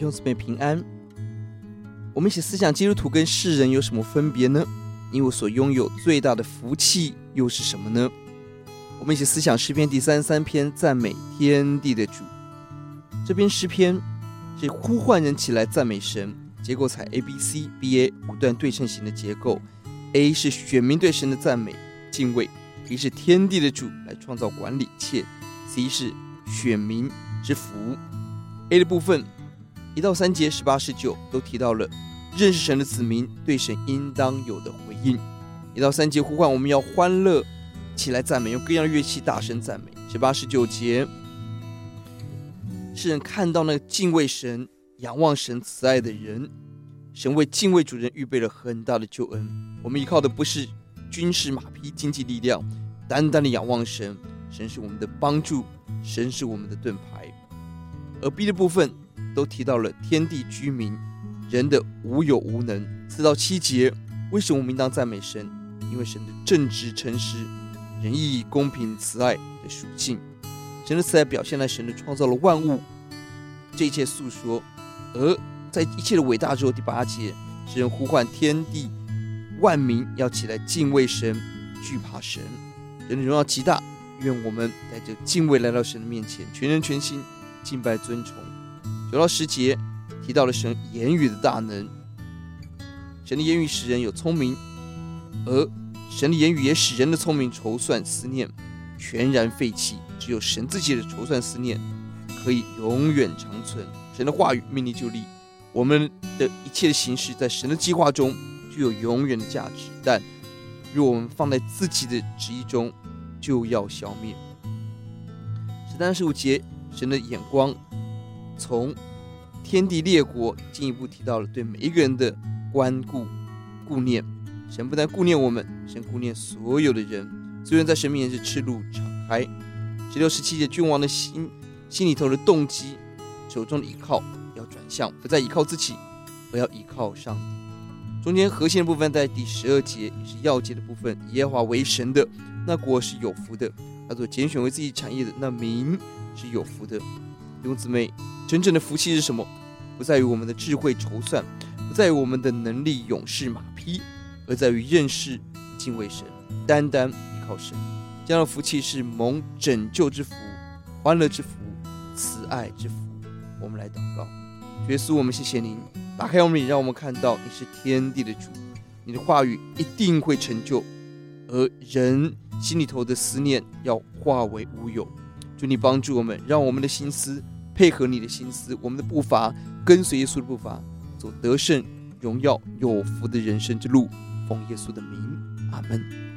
弟兄姊妹平安。我们一起思想基督徒跟世人有什么分别呢？你我所拥有最大的福气又是什么呢？我们一起思想诗篇第三十三篇，赞美天地的主。这篇诗篇是呼唤人起来赞美神，结构采 A B C B A 五段对称型的结构。A 是选民对神的赞美敬畏，B 是天地的主来创造管理一切，C 是选民之福。A 的部分一到三节十八十九都提到了认识神的子民对神应当有的回应。一到三节呼唤我们要欢乐起来赞美，用各样的乐器大声赞美。十八十九节，世人看到那个敬畏神、仰望神慈爱的人。神为敬畏主人预备了很大的救恩。我们依靠的不是军事马匹、经济力量，单单的仰望神。神是我们的帮助，神是我们的盾牌。而 B 的部分都提到了天地居民人的无有无能。四到七节，为什么我们应当赞美神？因为神的正直、诚实、仁义、公平、慈爱的属性。神的慈爱表现在神的创造了万物，这一切诉说。而在一切的伟大之后，第八节，神呼唤天地万民要起来敬畏神，惧怕神。神的荣耀极大，愿我们带着敬畏来到神的面前，全人全心敬拜尊崇。九到十节提到了神言语的大能，神的言语使人有聪明，而神的言语也使人的聪明筹算思念全然废弃。只有神自己的筹算思念可以永远长存。神的话语命令就立。我们的一切的形式在神的计划中具有永远的价值，但若我们放在自己的旨意中，就要消灭。十三十五节，神的眼光从天地列国进一步提到了对每一个人的关顾顾念。神不但顾念我们，神顾念所有的人，所有人在神面前是赤露敞开。十六十七节，君王的心心里头的动机，手中的依靠。要转向，不再依靠自己，而要依靠上帝。中间核心的部分在第十二节，也是要节的部分。耶和华为神的那国是有福的；他所拣选为自己产业的那民是有福的。弟兄姊妹，真正的福气是什么？不在于我们的智慧筹算，不在于我们的能力勇士马匹，而在于认识敬畏神，单单依靠神。这样的福气是蒙拯救之福、欢乐之福、慈爱之福。我们来祷告。耶稣，我们谢谢您，打开我们，让我们看到你是天地的主，你的话语一定会成就，而人心里头的思念要化为乌有。祝你帮助我们，让我们的心思配合你的心思，我们的步伐跟随耶稣的步伐，走得胜、荣耀、有福的人生之路。奉耶稣的名，阿门。